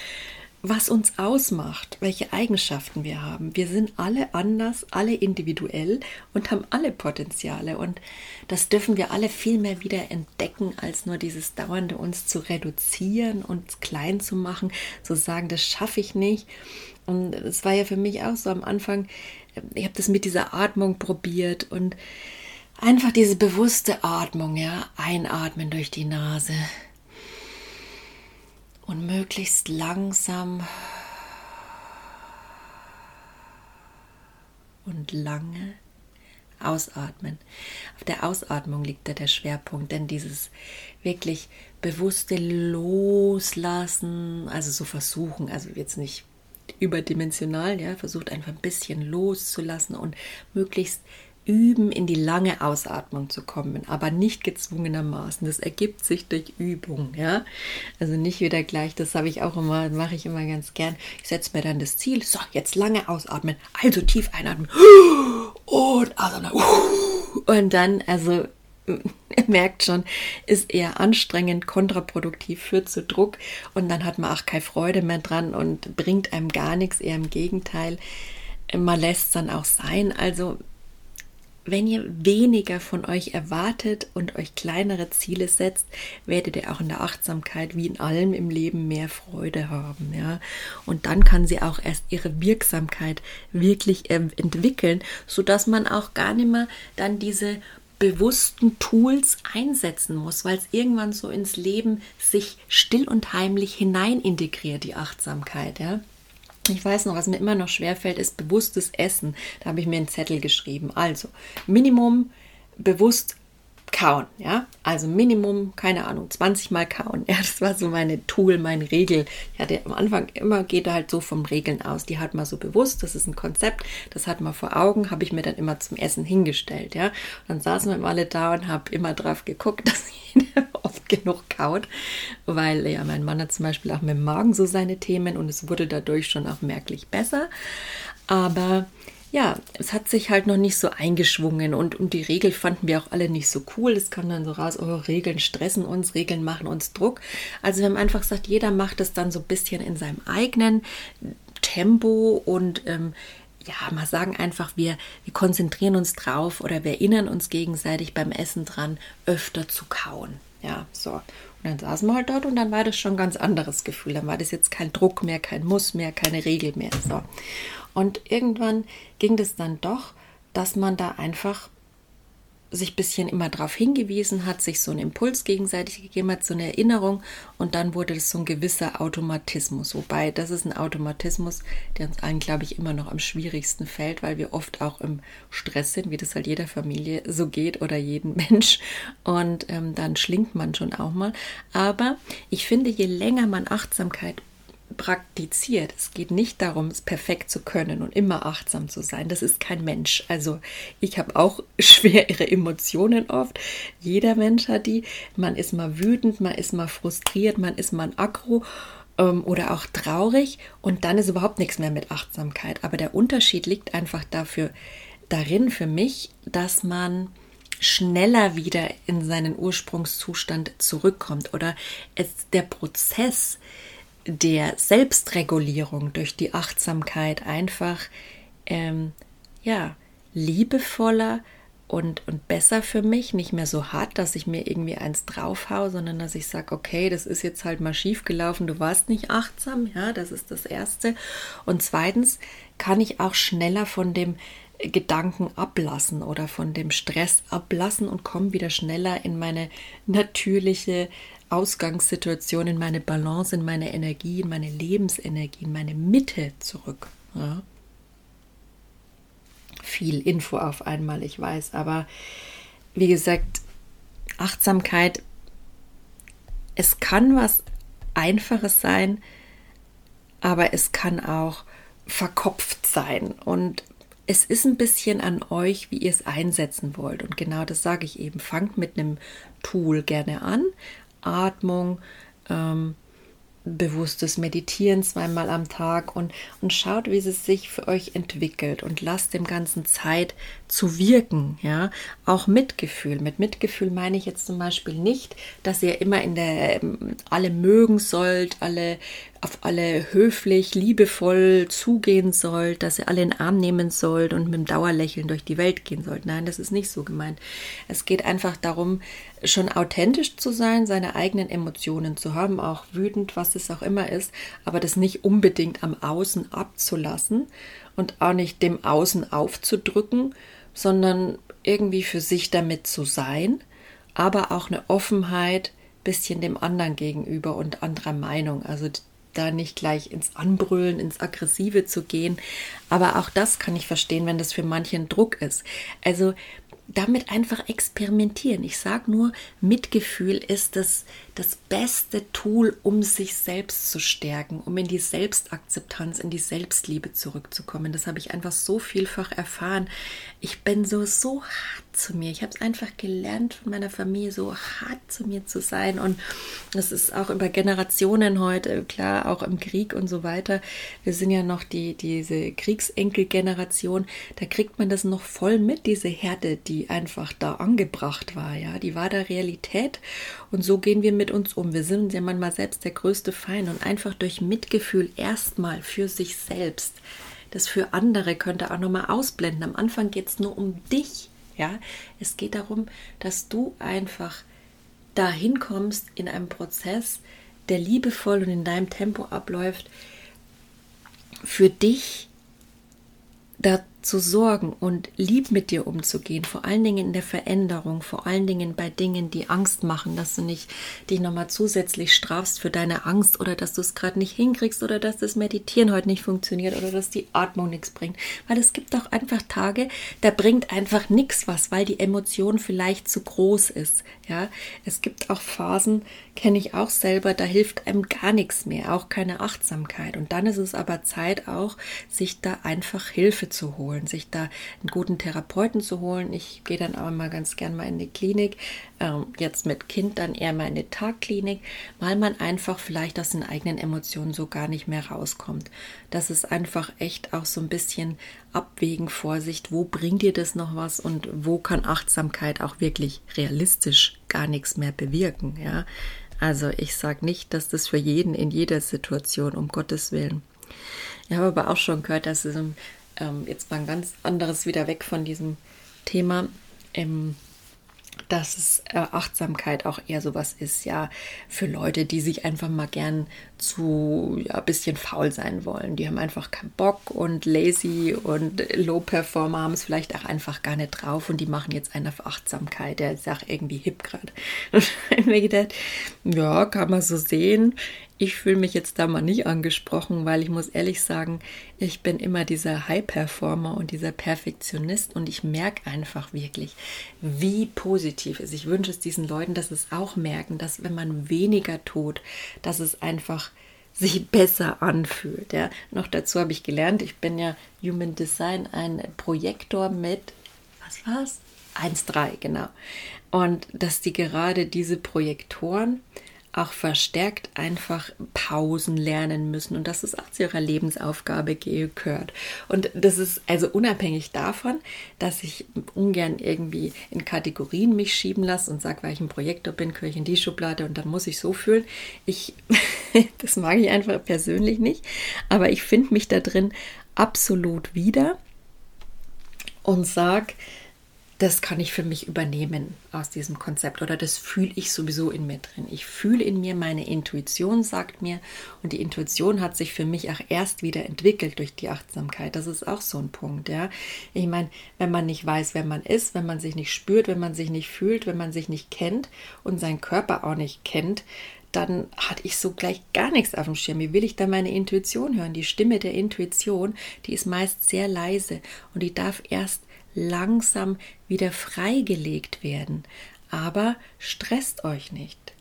was uns ausmacht, welche Eigenschaften wir haben. Wir sind alle anders, alle individuell und haben alle Potenziale. Und das dürfen wir alle viel mehr wieder entdecken, als nur dieses dauernde uns zu reduzieren und klein zu machen, zu sagen, das schaffe ich nicht. Und es war ja für mich auch so am Anfang, ich habe das mit dieser Atmung probiert und einfach diese bewusste Atmung, ja, einatmen durch die Nase und möglichst langsam und lange ausatmen. Auf der Ausatmung liegt da der Schwerpunkt, denn dieses wirklich bewusste Loslassen, also so versuchen, also jetzt nicht überdimensional, ja, versucht einfach ein bisschen loszulassen und möglichst üben, in die lange Ausatmung zu kommen, aber nicht gezwungenermaßen. Das ergibt sich durch Übung, ja. Also nicht wieder gleich, das habe ich auch immer, mache ich immer ganz gern. Ich setze mir dann das Ziel, so, jetzt lange ausatmen, also tief einatmen und ausatmen. Und dann, also merkt schon, ist eher anstrengend, kontraproduktiv, führt zu Druck und dann hat man auch keine Freude mehr dran und bringt einem gar nichts, eher im Gegenteil. Man lässt es dann auch sein. Also wenn ihr weniger von euch erwartet und euch kleinere Ziele setzt, werdet ihr auch in der Achtsamkeit wie in allem im Leben mehr Freude haben, ja. Und dann kann sie auch erst ihre Wirksamkeit wirklich entwickeln, so dass man auch gar nicht mehr dann diese bewussten Tools einsetzen muss, weil es irgendwann so ins Leben sich still und heimlich hinein integriert, die Achtsamkeit, ja. Ich weiß noch, was mir immer noch schwerfällt, ist bewusstes Essen. Da habe ich mir einen Zettel geschrieben. Also, Minimum bewusst kauen, ja? Also Minimum, keine Ahnung, 20 Mal kauen. Ja, das war so meine Tool, meine Regel. Ich hatte am Anfang immer, geht halt so vom Regeln aus. Die hat man so bewusst, das ist ein Konzept, das hat man vor Augen, habe ich mir dann immer zum Essen hingestellt, ja? Und dann saßen wir alle da und habe immer drauf geguckt, dass jeder oft genug kaut, weil ja, mein Mann hat zum Beispiel auch mit dem Magen so seine Themen und es wurde dadurch schon auch merklich besser. Aber ja, es hat sich halt noch nicht so eingeschwungen und, und die Regel fanden wir auch alle nicht so cool. Es kam dann so raus, oh, Regeln stressen uns, Regeln machen uns Druck. Also wir haben einfach gesagt, jeder macht es dann so ein bisschen in seinem eigenen Tempo und ähm, ja, mal sagen einfach, wir, wir konzentrieren uns drauf oder wir erinnern uns gegenseitig beim Essen dran, öfter zu kauen. Ja, so. Und dann saßen wir halt dort und dann war das schon ein ganz anderes Gefühl. Dann war das jetzt kein Druck mehr, kein Muss mehr, keine Regel mehr. So. Und irgendwann ging es dann doch, dass man da einfach sich ein bisschen immer darauf hingewiesen hat, sich so einen Impuls gegenseitig gegeben hat, so eine Erinnerung und dann wurde das so ein gewisser Automatismus. Wobei das ist ein Automatismus, der uns allen, glaube ich, immer noch am schwierigsten fällt, weil wir oft auch im Stress sind, wie das halt jeder Familie so geht oder jeden Mensch und ähm, dann schlingt man schon auch mal. Aber ich finde, je länger man Achtsamkeit praktiziert. Es geht nicht darum, es perfekt zu können und immer achtsam zu sein. Das ist kein Mensch. Also ich habe auch schwere Emotionen oft. Jeder Mensch hat die. Man ist mal wütend, man ist mal frustriert, man ist mal aggro ähm, oder auch traurig und dann ist überhaupt nichts mehr mit Achtsamkeit. Aber der Unterschied liegt einfach dafür darin für mich, dass man schneller wieder in seinen Ursprungszustand zurückkommt oder es der Prozess der Selbstregulierung durch die Achtsamkeit einfach ähm, ja liebevoller und, und besser für mich, nicht mehr so hart, dass ich mir irgendwie eins draufhau, sondern dass ich sage, okay, das ist jetzt halt mal schief gelaufen, du warst nicht achtsam, ja, das ist das Erste. Und zweitens kann ich auch schneller von dem Gedanken ablassen oder von dem Stress ablassen und komme wieder schneller in meine natürliche Ausgangssituation, in meine Balance, in meine Energie, in meine Lebensenergie, in meine Mitte zurück. Ja. Viel Info auf einmal, ich weiß, aber wie gesagt, Achtsamkeit, es kann was Einfaches sein, aber es kann auch verkopft sein. Und es ist ein bisschen an euch, wie ihr es einsetzen wollt. Und genau das sage ich eben. Fangt mit einem Tool gerne an, Atmung, ähm, bewusstes Meditieren zweimal am Tag und, und schaut, wie es sich für euch entwickelt und lasst dem Ganzen Zeit zu wirken, ja, auch Mitgefühl. Mit Mitgefühl meine ich jetzt zum Beispiel nicht, dass ihr immer in der ähm, alle mögen sollt, alle auf alle höflich, liebevoll zugehen sollt, dass ihr alle in den Arm nehmen sollt und mit dem Dauerlächeln durch die Welt gehen sollt. Nein, das ist nicht so gemeint. Es geht einfach darum, schon authentisch zu sein, seine eigenen Emotionen zu haben, auch wütend, was es auch immer ist, aber das nicht unbedingt am Außen abzulassen und auch nicht dem Außen aufzudrücken, sondern irgendwie für sich damit zu sein, aber auch eine Offenheit bisschen dem anderen gegenüber und anderer Meinung. Also da nicht gleich ins Anbrüllen, ins Aggressive zu gehen. Aber auch das kann ich verstehen, wenn das für manchen Druck ist. Also damit einfach experimentieren. Ich sage nur, Mitgefühl ist das, das beste Tool, um sich selbst zu stärken, um in die Selbstakzeptanz, in die Selbstliebe zurückzukommen. Das habe ich einfach so vielfach erfahren. Ich bin so, so hart zu mir. Ich habe es einfach gelernt von meiner Familie, so hart zu mir zu sein. Und das ist auch über Generationen heute, klar, auch im Krieg und so weiter. Wir sind ja noch die, diese Kriegsenkelgeneration. Da kriegt man das noch voll mit, diese Härte, die einfach da angebracht war. Ja, die war der Realität. Und so gehen wir mit uns um. Wir sind ja manchmal selbst der größte Feind und einfach durch Mitgefühl erstmal für sich selbst das für andere könnte auch nochmal ausblenden. Am Anfang geht es nur um dich. Ja, es geht darum, dass du einfach dahin kommst in einem Prozess, der liebevoll und in deinem Tempo abläuft, für dich da zu sorgen und lieb mit dir umzugehen, vor allen Dingen in der Veränderung, vor allen Dingen bei Dingen, die Angst machen, dass du nicht dich nochmal zusätzlich strafst für deine Angst oder dass du es gerade nicht hinkriegst oder dass das Meditieren heute nicht funktioniert oder dass die Atmung nichts bringt. Weil es gibt auch einfach Tage, da bringt einfach nichts was, weil die Emotion vielleicht zu groß ist. Ja, es gibt auch Phasen, kenne ich auch selber, da hilft einem gar nichts mehr, auch keine Achtsamkeit. Und dann ist es aber Zeit auch, sich da einfach Hilfe zu holen holen, sich da einen guten Therapeuten zu holen. Ich gehe dann auch mal ganz gern mal in die Klinik, ähm, jetzt mit Kind dann eher mal in die Tagklinik, weil man einfach vielleicht aus den eigenen Emotionen so gar nicht mehr rauskommt. Das ist einfach echt auch so ein bisschen Abwägen, Vorsicht, wo bringt dir das noch was und wo kann Achtsamkeit auch wirklich realistisch gar nichts mehr bewirken, ja. Also ich sage nicht, dass das für jeden in jeder Situation, um Gottes Willen. Ich habe aber auch schon gehört, dass es ähm, jetzt mal ein ganz anderes wieder weg von diesem Thema, ähm, dass es äh, Achtsamkeit auch eher sowas ist, ja, für Leute, die sich einfach mal gern zu ja, ein bisschen faul sein wollen. Die haben einfach keinen Bock und lazy und Low-Performer haben es vielleicht auch einfach gar nicht drauf und die machen jetzt einen auf Achtsamkeit. Der ist auch irgendwie hip gerade. Und ich mir gedacht, ja, kann man so sehen. Ich fühle mich jetzt da mal nicht angesprochen, weil ich muss ehrlich sagen, ich bin immer dieser High-Performer und dieser Perfektionist und ich merke einfach wirklich, wie positiv es ist. Ich wünsche es diesen Leuten, dass es auch merken, dass wenn man weniger tut, dass es einfach sich besser anfühlt. Ja. Noch dazu habe ich gelernt, ich bin ja Human Design, ein Projektor mit, was war's? 1,3, genau. Und dass die gerade diese Projektoren auch verstärkt einfach Pausen lernen müssen und dass es auch zu ihrer Lebensaufgabe gehört. Und das ist also unabhängig davon, dass ich ungern irgendwie in Kategorien mich schieben lasse und sage, weil ich ein Projektor bin, gehöre ich in die Schublade und dann muss ich so fühlen. Ich, das mag ich einfach persönlich nicht, aber ich finde mich da drin absolut wieder und sage, das kann ich für mich übernehmen aus diesem Konzept oder das fühle ich sowieso in mir drin. Ich fühle in mir, meine Intuition sagt mir und die Intuition hat sich für mich auch erst wieder entwickelt durch die Achtsamkeit. Das ist auch so ein Punkt, ja. Ich meine, wenn man nicht weiß, wer man ist, wenn man sich nicht spürt, wenn man sich nicht fühlt, wenn man sich nicht kennt und seinen Körper auch nicht kennt, dann hatte ich so gleich gar nichts auf dem Schirm. Wie will ich da meine Intuition hören? Die Stimme der Intuition, die ist meist sehr leise und die darf erst langsam wieder freigelegt werden. Aber stresst euch nicht.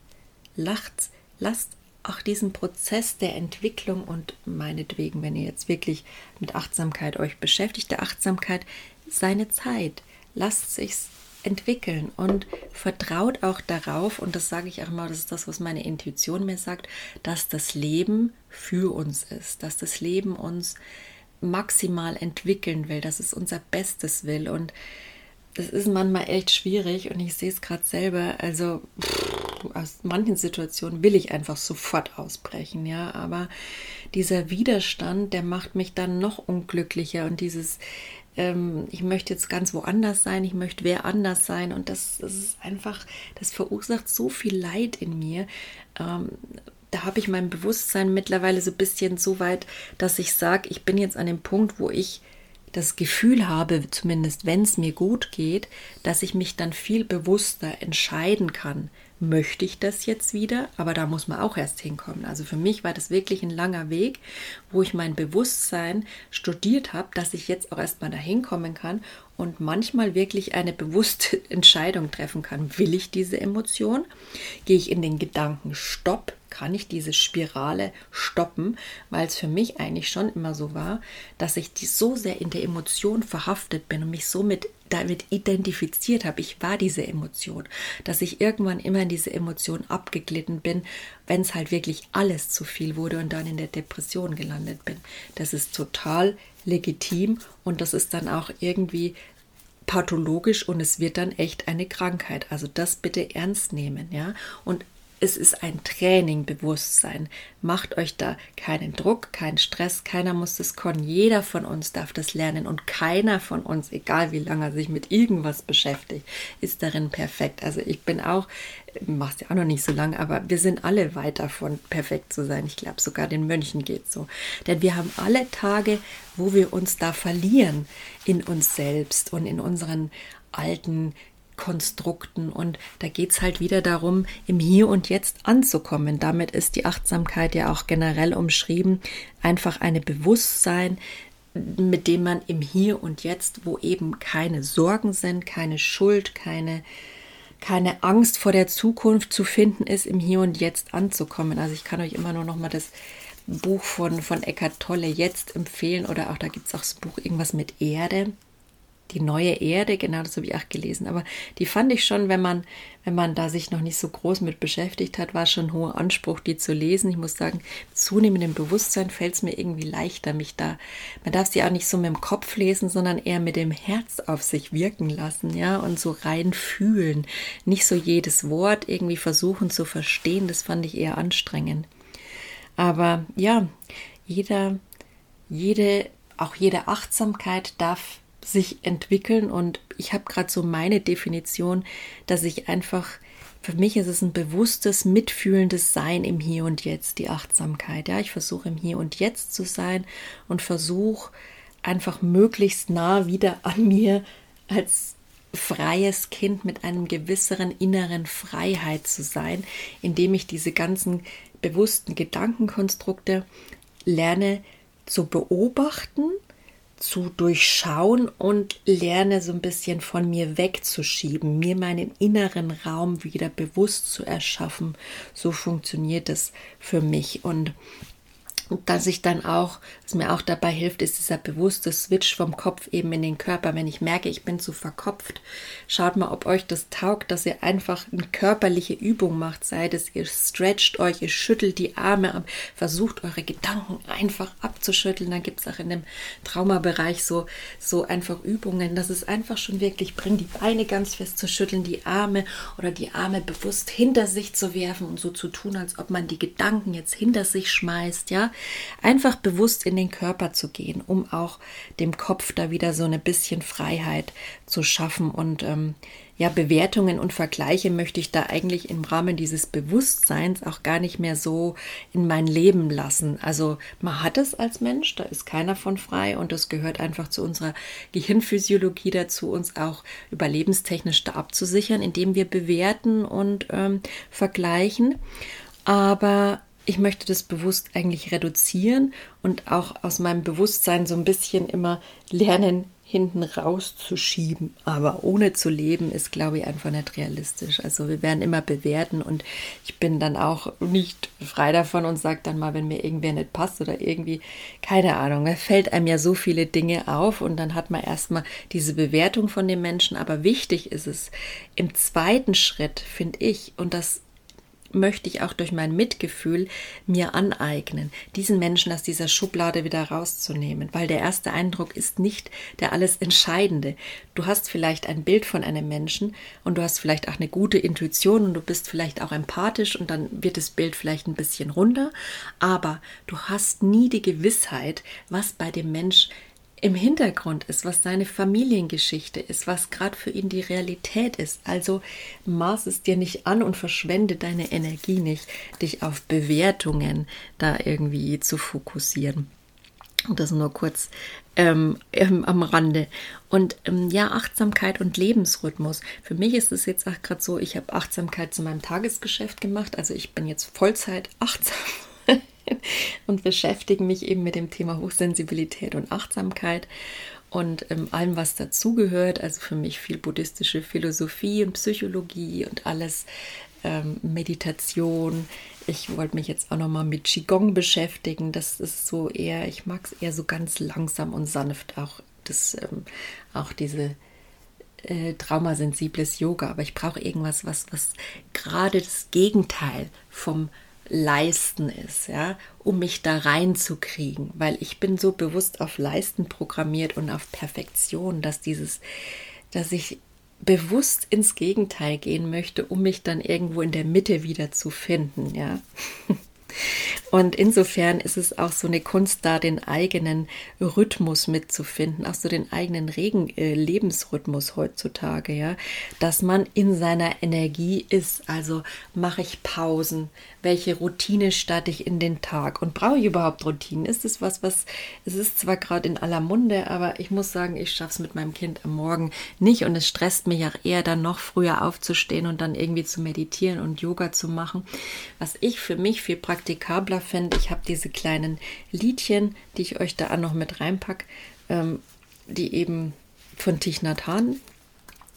Lacht, lasst auch diesen Prozess der Entwicklung und meinetwegen, wenn ihr jetzt wirklich mit Achtsamkeit euch beschäftigt, der Achtsamkeit seine Zeit. Lasst sich's entwickeln und vertraut auch darauf, und das sage ich auch mal, das ist das, was meine Intuition mir sagt, dass das Leben für uns ist, dass das Leben uns maximal entwickeln will, dass es unser Bestes will. Und das ist manchmal echt schwierig und ich sehe es gerade selber. Also pff, aus manchen Situationen will ich einfach sofort ausbrechen, ja. Aber dieser Widerstand, der macht mich dann noch unglücklicher und dieses ähm, ich möchte jetzt ganz woanders sein, ich möchte wer anders sein und das, das ist einfach, das verursacht so viel Leid in mir. Ähm, da habe ich mein Bewusstsein mittlerweile so ein bisschen so weit, dass ich sage, ich bin jetzt an dem Punkt, wo ich das Gefühl habe, zumindest wenn es mir gut geht, dass ich mich dann viel bewusster entscheiden kann, möchte ich das jetzt wieder? Aber da muss man auch erst hinkommen. Also für mich war das wirklich ein langer Weg, wo ich mein Bewusstsein studiert habe, dass ich jetzt auch erstmal dahin kommen kann und manchmal wirklich eine bewusste Entscheidung treffen kann. Will ich diese Emotion? Gehe ich in den Gedanken Stopp? Kann ich diese Spirale stoppen? Weil es für mich eigentlich schon immer so war, dass ich die so sehr in der Emotion verhaftet bin und mich somit damit identifiziert habe. Ich war diese Emotion, dass ich irgendwann immer in diese Emotion abgeglitten bin, wenn es halt wirklich alles zu viel wurde und dann in der Depression gelandet bin. Das ist total legitim und das ist dann auch irgendwie pathologisch und es wird dann echt eine Krankheit. Also das bitte ernst nehmen, ja? Und es ist ein Training, Bewusstsein. Macht euch da keinen Druck, keinen Stress. Keiner muss das können. Jeder von uns darf das lernen und keiner von uns, egal wie lange er sich mit irgendwas beschäftigt, ist darin perfekt. Also ich bin auch, mach's ja auch noch nicht so lange, aber wir sind alle weit davon, perfekt zu sein. Ich glaube, sogar den Mönchen geht so. Denn wir haben alle Tage, wo wir uns da verlieren in uns selbst und in unseren alten Konstrukten. Und da geht es halt wieder darum, im Hier und Jetzt anzukommen. Damit ist die Achtsamkeit ja auch generell umschrieben. Einfach eine Bewusstsein, mit dem man im Hier und Jetzt, wo eben keine Sorgen sind, keine Schuld, keine, keine Angst vor der Zukunft zu finden ist, im Hier und Jetzt anzukommen. Also ich kann euch immer nur noch mal das Buch von, von Eckart Tolle jetzt empfehlen oder auch da gibt es auch das Buch irgendwas mit Erde die neue Erde, genau das habe ich auch gelesen. Aber die fand ich schon, wenn man, wenn man da sich noch nicht so groß mit beschäftigt hat, war schon ein hoher Anspruch, die zu lesen. Ich muss sagen, zunehmendem Bewusstsein fällt es mir irgendwie leichter, mich da, man darf sie auch nicht so mit dem Kopf lesen, sondern eher mit dem Herz auf sich wirken lassen, ja, und so rein fühlen. Nicht so jedes Wort irgendwie versuchen zu verstehen, das fand ich eher anstrengend. Aber ja, jeder, jede, auch jede Achtsamkeit darf sich entwickeln. Und ich habe gerade so meine Definition, dass ich einfach, für mich ist es ein bewusstes, mitfühlendes Sein im Hier und Jetzt, die Achtsamkeit. Ja, ich versuche im Hier und Jetzt zu sein und versuche einfach möglichst nah wieder an mir als freies Kind mit einem gewisseren inneren Freiheit zu sein, indem ich diese ganzen bewussten Gedankenkonstrukte lerne zu beobachten zu durchschauen und lerne so ein bisschen von mir wegzuschieben, mir meinen inneren Raum wieder bewusst zu erschaffen. So funktioniert es für mich. Und dass ich dann auch, was mir auch dabei hilft, ist dieser bewusste Switch vom Kopf eben in den Körper. Wenn ich merke, ich bin zu verkopft, schaut mal, ob euch das taugt, dass ihr einfach eine körperliche Übung macht. Sei es, ihr stretcht euch, ihr schüttelt die Arme ab, versucht eure Gedanken einfach abzuschütteln. Dann gibt es auch in dem Traumabereich so, so einfach Übungen, dass es einfach schon wirklich bringt, die Beine ganz fest zu schütteln, die Arme oder die Arme bewusst hinter sich zu werfen und so zu tun, als ob man die Gedanken jetzt hinter sich schmeißt, ja einfach bewusst in den Körper zu gehen, um auch dem Kopf da wieder so ein bisschen Freiheit zu schaffen. Und ähm, ja, Bewertungen und Vergleiche möchte ich da eigentlich im Rahmen dieses Bewusstseins auch gar nicht mehr so in mein Leben lassen. Also man hat es als Mensch, da ist keiner von frei und das gehört einfach zu unserer Gehirnphysiologie dazu, uns auch überlebenstechnisch da abzusichern, indem wir bewerten und ähm, vergleichen. Aber ich möchte das bewusst eigentlich reduzieren und auch aus meinem Bewusstsein so ein bisschen immer lernen, hinten rauszuschieben. Aber ohne zu leben ist, glaube ich, einfach nicht realistisch. Also wir werden immer bewerten und ich bin dann auch nicht frei davon und sage dann mal, wenn mir irgendwer nicht passt oder irgendwie, keine Ahnung, da fällt einem ja so viele Dinge auf und dann hat man erstmal diese Bewertung von dem Menschen. Aber wichtig ist es im zweiten Schritt, finde ich, und das möchte ich auch durch mein Mitgefühl mir aneignen, diesen Menschen aus dieser Schublade wieder rauszunehmen, weil der erste Eindruck ist nicht der alles Entscheidende. Du hast vielleicht ein Bild von einem Menschen und du hast vielleicht auch eine gute Intuition und du bist vielleicht auch empathisch und dann wird das Bild vielleicht ein bisschen runder, aber du hast nie die Gewissheit, was bei dem Mensch im Hintergrund ist, was seine Familiengeschichte ist, was gerade für ihn die Realität ist. Also maß es dir nicht an und verschwende deine Energie nicht, dich auf Bewertungen da irgendwie zu fokussieren. Und das nur kurz ähm, ähm, am Rande. Und ähm, ja, Achtsamkeit und Lebensrhythmus. Für mich ist es jetzt auch gerade so, ich habe Achtsamkeit zu meinem Tagesgeschäft gemacht. Also ich bin jetzt Vollzeit achtsam und beschäftige mich eben mit dem Thema Hochsensibilität und Achtsamkeit und ähm, allem, was dazugehört. Also für mich viel buddhistische Philosophie und Psychologie und alles ähm, Meditation. Ich wollte mich jetzt auch noch mal mit Qigong beschäftigen. Das ist so eher, ich mag es eher so ganz langsam und sanft auch das, ähm, auch diese äh, traumasensibles Yoga, aber ich brauche irgendwas, was, was gerade das Gegenteil vom Leisten ist, ja, um mich da reinzukriegen, weil ich bin so bewusst auf Leisten programmiert und auf Perfektion, dass dieses, dass ich bewusst ins Gegenteil gehen möchte, um mich dann irgendwo in der Mitte wieder zu finden, ja. Und insofern ist es auch so eine Kunst, da den eigenen Rhythmus mitzufinden, auch so den eigenen Regen, äh, Lebensrhythmus heutzutage, ja, dass man in seiner Energie ist. Also mache ich Pausen, welche Routine starte ich in den Tag und brauche ich überhaupt Routinen? Ist es was, was, es ist zwar gerade in aller Munde, aber ich muss sagen, ich schaffe es mit meinem Kind am Morgen nicht und es stresst mich auch eher dann noch früher aufzustehen und dann irgendwie zu meditieren und Yoga zu machen. Was ich für mich viel praktikabler finde, ich habe diese kleinen Liedchen, die ich euch da noch mit reinpacke, ähm, die eben von Thich Nhat Hanh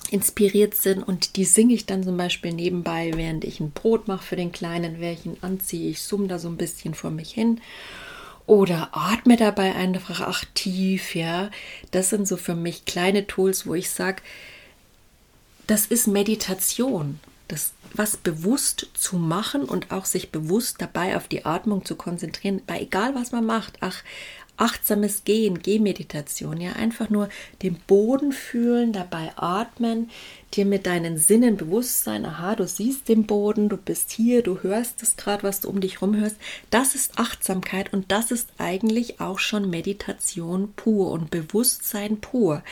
inspiriert sind und die singe ich dann zum Beispiel nebenbei, während ich ein Brot mache für den Kleinen, ihn anziehe. Ich summe da so ein bisschen vor mich hin oder atme dabei einfach aktiv, ja. Das sind so für mich kleine Tools, wo ich sage, das ist Meditation. Das was bewusst zu machen und auch sich bewusst dabei auf die Atmung zu konzentrieren, bei egal was man macht. Ach, achtsames Gehen, Gehmeditation, ja, einfach nur den Boden fühlen, dabei atmen, dir mit deinen Sinnen bewusst sein, aha, du siehst den Boden, du bist hier, du hörst das gerade, was du um dich rum hörst. Das ist Achtsamkeit und das ist eigentlich auch schon Meditation pur und Bewusstsein pur.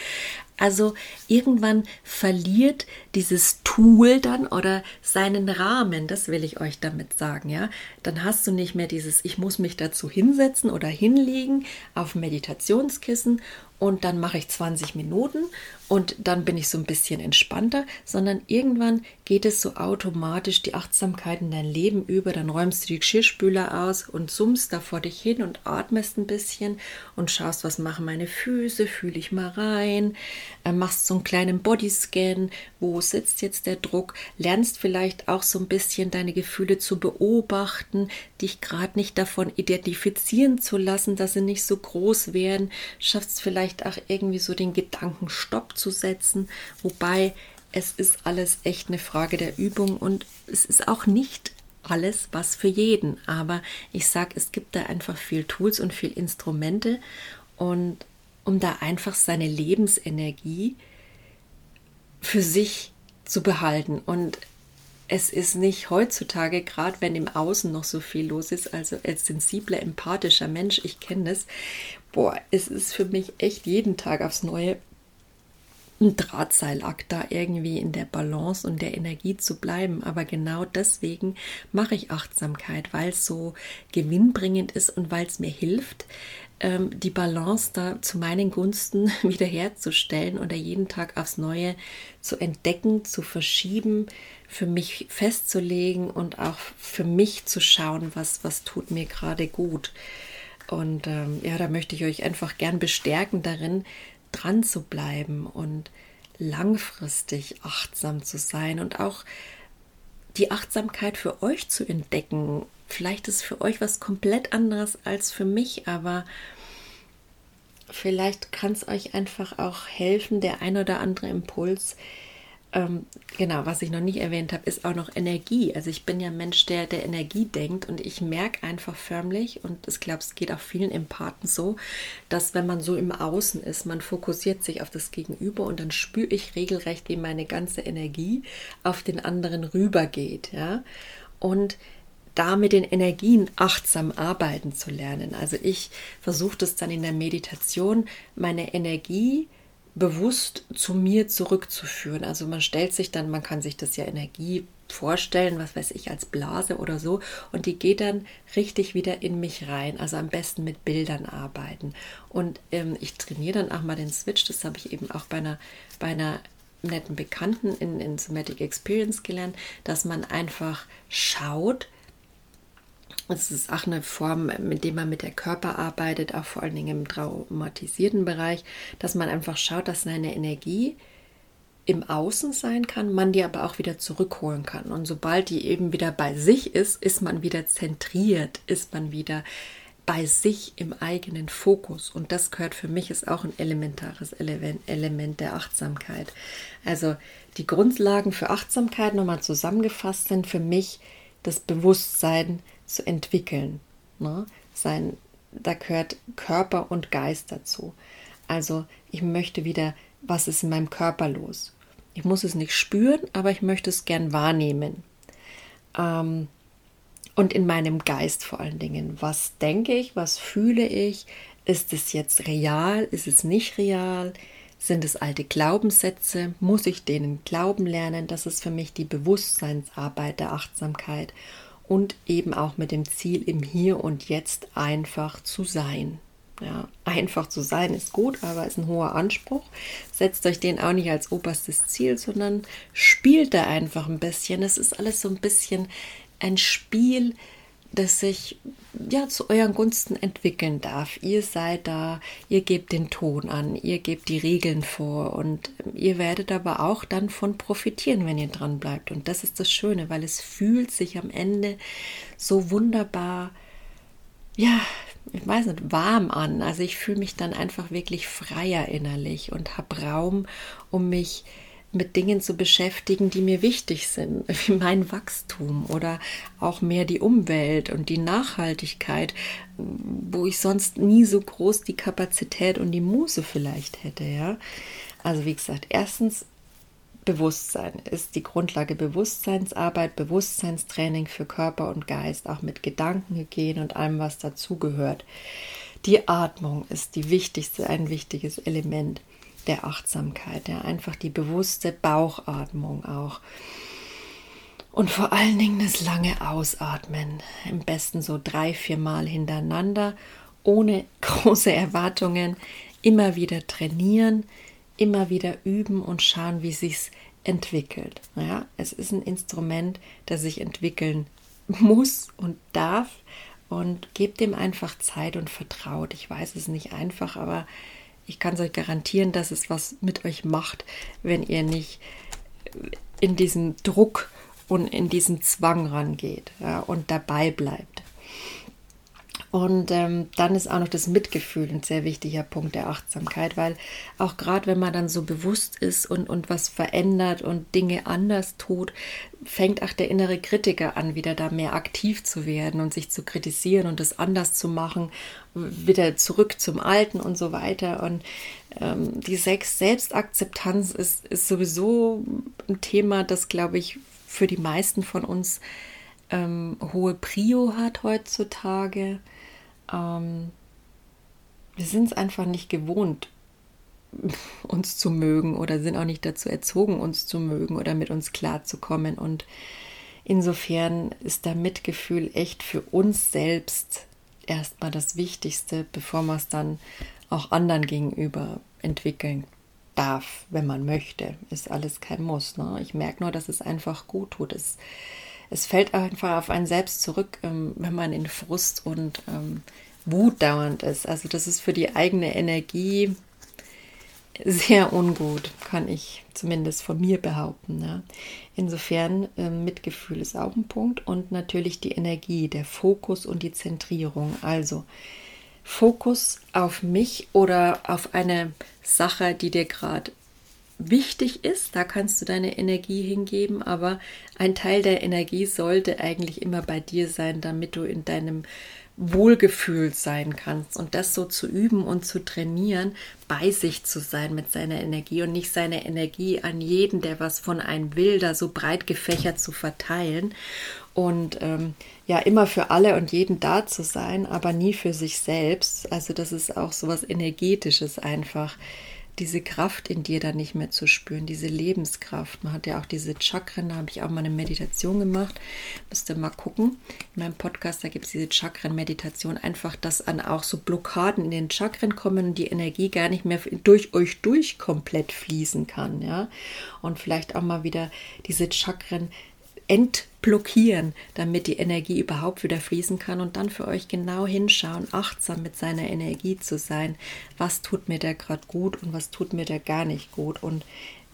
Also irgendwann verliert dieses Tool dann oder seinen Rahmen, das will ich euch damit sagen, ja. Dann hast du nicht mehr dieses, ich muss mich dazu hinsetzen oder hinlegen auf Meditationskissen und dann mache ich 20 Minuten und dann bin ich so ein bisschen entspannter, sondern irgendwann geht es so automatisch die Achtsamkeit in dein Leben über. Dann räumst du die Geschirrspüler aus und summst da vor dich hin und atmest ein bisschen und schaust, was machen meine Füße, fühle ich mal rein, äh, machst so einen kleinen Bodyscan, wo sitzt jetzt der Druck, lernst vielleicht auch so ein bisschen deine Gefühle zu beobachten, dich gerade nicht davon identifizieren zu lassen, dass sie nicht so groß werden, schaffst vielleicht auch irgendwie so den Gedanken Stopp zu setzen, wobei es ist alles echt eine Frage der Übung und es ist auch nicht alles was für jeden, aber ich sage, es gibt da einfach viel Tools und viel Instrumente und um da einfach seine Lebensenergie für sich zu behalten. Und es ist nicht heutzutage, gerade wenn im Außen noch so viel los ist, also als sensibler, empathischer Mensch, ich kenne das, boah, es ist für mich echt jeden Tag aufs Neue ein Drahtseilakt, da irgendwie in der Balance und der Energie zu bleiben. Aber genau deswegen mache ich Achtsamkeit, weil es so gewinnbringend ist und weil es mir hilft, ähm, die Balance da zu meinen Gunsten wiederherzustellen oder jeden Tag aufs Neue zu entdecken, zu verschieben, für mich festzulegen und auch für mich zu schauen, was, was tut mir gerade gut. Und ähm, ja, da möchte ich euch einfach gern bestärken darin, dran zu bleiben und langfristig achtsam zu sein und auch die Achtsamkeit für euch zu entdecken. Vielleicht ist für euch was komplett anderes als für mich, aber vielleicht kann es euch einfach auch helfen, der ein oder andere Impuls, ähm, genau, was ich noch nicht erwähnt habe, ist auch noch Energie. Also ich bin ja ein Mensch, der der Energie denkt und ich merke einfach förmlich, und ich glaube, es geht auch vielen Empathen so, dass wenn man so im Außen ist, man fokussiert sich auf das Gegenüber und dann spüre ich regelrecht, wie meine ganze Energie auf den anderen rübergeht. Ja? Und da mit den Energien achtsam arbeiten zu lernen. Also ich versuche das dann in der Meditation, meine Energie bewusst zu mir zurückzuführen. Also man stellt sich dann, man kann sich das ja Energie vorstellen, was weiß ich, als Blase oder so, und die geht dann richtig wieder in mich rein. Also am besten mit Bildern arbeiten. Und ähm, ich trainiere dann auch mal den Switch, das habe ich eben auch bei einer, bei einer netten Bekannten in, in Somatic Experience gelernt, dass man einfach schaut, es ist auch eine Form, mit der man mit der Körper arbeitet, auch vor allen Dingen im traumatisierten Bereich, dass man einfach schaut, dass seine Energie im Außen sein kann, man die aber auch wieder zurückholen kann. Und sobald die eben wieder bei sich ist, ist man wieder zentriert, ist man wieder bei sich im eigenen Fokus. Und das gehört für mich, ist auch ein elementares Element der Achtsamkeit. Also die Grundlagen für Achtsamkeit nochmal zusammengefasst sind für mich das Bewusstsein, zu entwickeln. Ne? Sein, da gehört Körper und Geist dazu. Also ich möchte wieder, was ist in meinem Körper los? Ich muss es nicht spüren, aber ich möchte es gern wahrnehmen. Ähm, und in meinem Geist vor allen Dingen. Was denke ich? Was fühle ich? Ist es jetzt real? Ist es nicht real? Sind es alte Glaubenssätze? Muss ich denen glauben lernen? Das ist für mich die Bewusstseinsarbeit der Achtsamkeit und eben auch mit dem Ziel, im Hier und Jetzt einfach zu sein. Ja, einfach zu sein ist gut, aber ist ein hoher Anspruch. Setzt euch den auch nicht als oberstes Ziel, sondern spielt da einfach ein bisschen. Es ist alles so ein bisschen ein Spiel, das sich ja zu euren Gunsten entwickeln darf. Ihr seid da, ihr gebt den Ton an, ihr gebt die Regeln vor und ihr werdet aber auch dann von profitieren, wenn ihr dran bleibt. Und das ist das Schöne, weil es fühlt sich am Ende so wunderbar, ja, ich weiß nicht, warm an. Also ich fühle mich dann einfach wirklich freier innerlich und habe Raum, um mich mit Dingen zu beschäftigen, die mir wichtig sind, wie mein Wachstum oder auch mehr die Umwelt und die Nachhaltigkeit, wo ich sonst nie so groß die Kapazität und die Muße vielleicht hätte, ja. Also wie gesagt, erstens Bewusstsein ist die Grundlage Bewusstseinsarbeit, Bewusstseinstraining für Körper und Geist, auch mit Gedankenhygiene und allem, was dazugehört. Die Atmung ist die wichtigste, ein wichtiges Element der Achtsamkeit, ja, einfach die bewusste Bauchatmung auch. Und vor allen Dingen das lange Ausatmen, am besten so drei, vier Mal hintereinander, ohne große Erwartungen, immer wieder trainieren, immer wieder üben und schauen, wie sich's entwickelt. Ja, es ist ein Instrument, das sich entwickeln muss und darf und gebt dem einfach Zeit und vertraut. Ich weiß es nicht einfach, aber ich kann es euch garantieren, dass es was mit euch macht, wenn ihr nicht in diesen Druck und in diesen Zwang rangeht ja, und dabei bleibt. Und ähm, dann ist auch noch das Mitgefühl ein sehr wichtiger Punkt der Achtsamkeit, weil auch gerade wenn man dann so bewusst ist und, und was verändert und Dinge anders tut, fängt auch der innere Kritiker an, wieder da mehr aktiv zu werden und sich zu kritisieren und es anders zu machen, wieder zurück zum Alten und so weiter. Und ähm, die Sex Selbstakzeptanz ist, ist sowieso ein Thema, das, glaube ich, für die meisten von uns ähm, hohe Prio hat heutzutage. Ähm, wir sind es einfach nicht gewohnt, uns zu mögen oder sind auch nicht dazu erzogen, uns zu mögen oder mit uns klarzukommen. Und insofern ist da Mitgefühl echt für uns selbst erstmal das Wichtigste, bevor man es dann auch anderen gegenüber entwickeln darf, wenn man möchte. Ist alles kein Muss. Ne? Ich merke nur, dass es einfach gut tut. Es es fällt einfach auf einen selbst zurück, ähm, wenn man in Frust und ähm, Wut dauernd ist. Also das ist für die eigene Energie sehr ungut, kann ich zumindest von mir behaupten. Ja. Insofern äh, Mitgefühl ist auch ein Punkt und natürlich die Energie, der Fokus und die Zentrierung. Also Fokus auf mich oder auf eine Sache, die dir gerade wichtig ist, da kannst du deine Energie hingeben, aber ein Teil der Energie sollte eigentlich immer bei dir sein, damit du in deinem Wohlgefühl sein kannst und das so zu üben und zu trainieren, bei sich zu sein mit seiner Energie und nicht seine Energie an jeden, der was von einem will, da so breit gefächert zu verteilen und ähm, ja immer für alle und jeden da zu sein, aber nie für sich selbst. Also das ist auch so was energetisches einfach diese Kraft in dir dann nicht mehr zu spüren, diese Lebenskraft. Man hat ja auch diese Chakren, da habe ich auch mal eine Meditation gemacht. Müsst ihr mal gucken. In meinem Podcast, da gibt es diese Chakren-Meditation. Einfach, dass an auch so Blockaden in den Chakren kommen und die Energie gar nicht mehr durch euch durch komplett fließen kann. Ja? Und vielleicht auch mal wieder diese Chakren entblockieren, damit die Energie überhaupt wieder fließen kann und dann für euch genau hinschauen, achtsam mit seiner Energie zu sein. Was tut mir da gerade gut und was tut mir da gar nicht gut und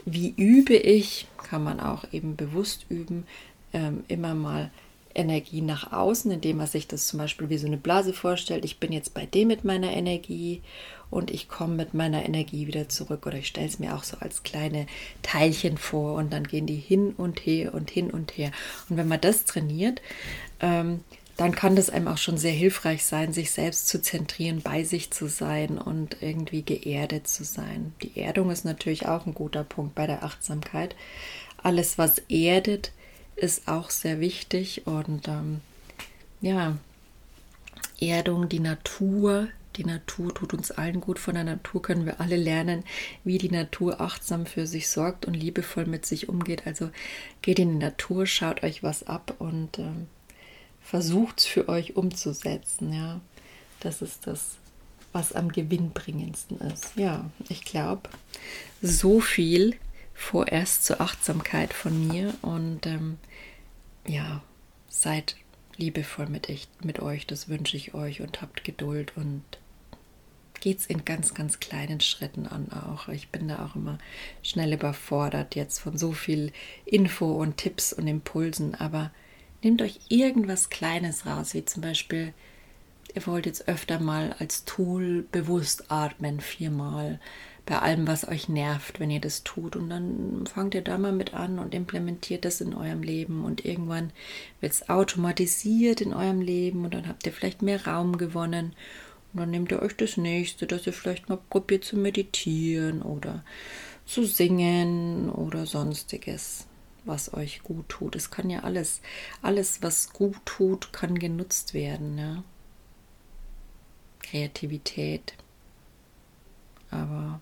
wie übe ich, kann man auch eben bewusst üben, ähm, immer mal Energie nach außen, indem man sich das zum Beispiel wie so eine Blase vorstellt. Ich bin jetzt bei dem mit meiner Energie und ich komme mit meiner Energie wieder zurück. Oder ich stelle es mir auch so als kleine Teilchen vor und dann gehen die hin und her und hin und her. Und wenn man das trainiert, ähm, dann kann das einem auch schon sehr hilfreich sein, sich selbst zu zentrieren, bei sich zu sein und irgendwie geerdet zu sein. Die Erdung ist natürlich auch ein guter Punkt bei der Achtsamkeit. Alles, was erdet, ist auch sehr wichtig und ähm, ja, Erdung, die Natur, die Natur tut uns allen gut. Von der Natur können wir alle lernen, wie die Natur achtsam für sich sorgt und liebevoll mit sich umgeht. Also geht in die Natur, schaut euch was ab und ähm, versucht es für euch umzusetzen. Ja, das ist das, was am gewinnbringendsten ist. Ja, ich glaube, so viel vorerst zur Achtsamkeit von mir und ähm, ja, seid liebevoll mit, ich, mit euch, das wünsche ich euch und habt Geduld und geht es in ganz, ganz kleinen Schritten an auch. Ich bin da auch immer schnell überfordert jetzt von so viel Info und Tipps und Impulsen, aber nehmt euch irgendwas Kleines raus, wie zum Beispiel, ihr wollt jetzt öfter mal als Tool bewusst atmen, viermal bei allem, was euch nervt, wenn ihr das tut. Und dann fangt ihr da mal mit an und implementiert das in eurem Leben. Und irgendwann wird es automatisiert in eurem Leben und dann habt ihr vielleicht mehr Raum gewonnen. Und dann nehmt ihr euch das nächste, dass ihr vielleicht mal probiert zu meditieren oder zu singen oder sonstiges, was euch gut tut. Es kann ja alles, alles, was gut tut, kann genutzt werden. Ja? Kreativität. Aber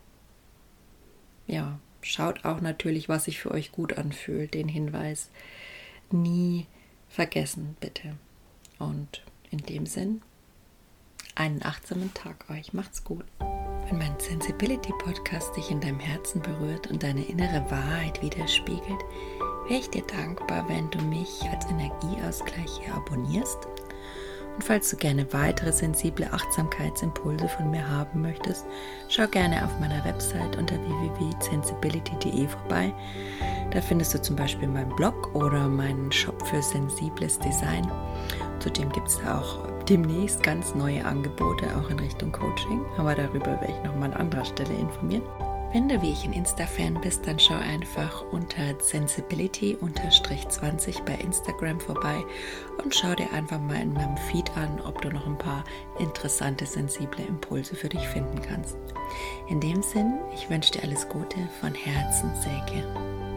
ja, schaut auch natürlich, was sich für euch gut anfühlt. Den Hinweis nie vergessen, bitte. Und in dem Sinn, einen achtsamen Tag euch. Macht's gut. Wenn mein Sensibility Podcast dich in deinem Herzen berührt und deine innere Wahrheit widerspiegelt, wäre ich dir dankbar, wenn du mich als Energieausgleich hier abonnierst und falls du gerne weitere sensible Achtsamkeitsimpulse von mir haben möchtest, schau gerne auf meiner Website unter www.sensibility.de vorbei. Da findest du zum Beispiel meinen Blog oder meinen Shop für sensibles Design. Zudem gibt es auch demnächst ganz neue Angebote, auch in Richtung Coaching, aber darüber werde ich nochmal an anderer Stelle informieren. Wenn du wie ich ein Insta-Fan bist, dann schau einfach unter Sensibility-20 bei Instagram vorbei und schau dir einfach mal in meinem Feed an, ob du noch ein paar interessante, sensible Impulse für dich finden kannst. In dem Sinn, ich wünsche dir alles Gute von Herzen, Säge.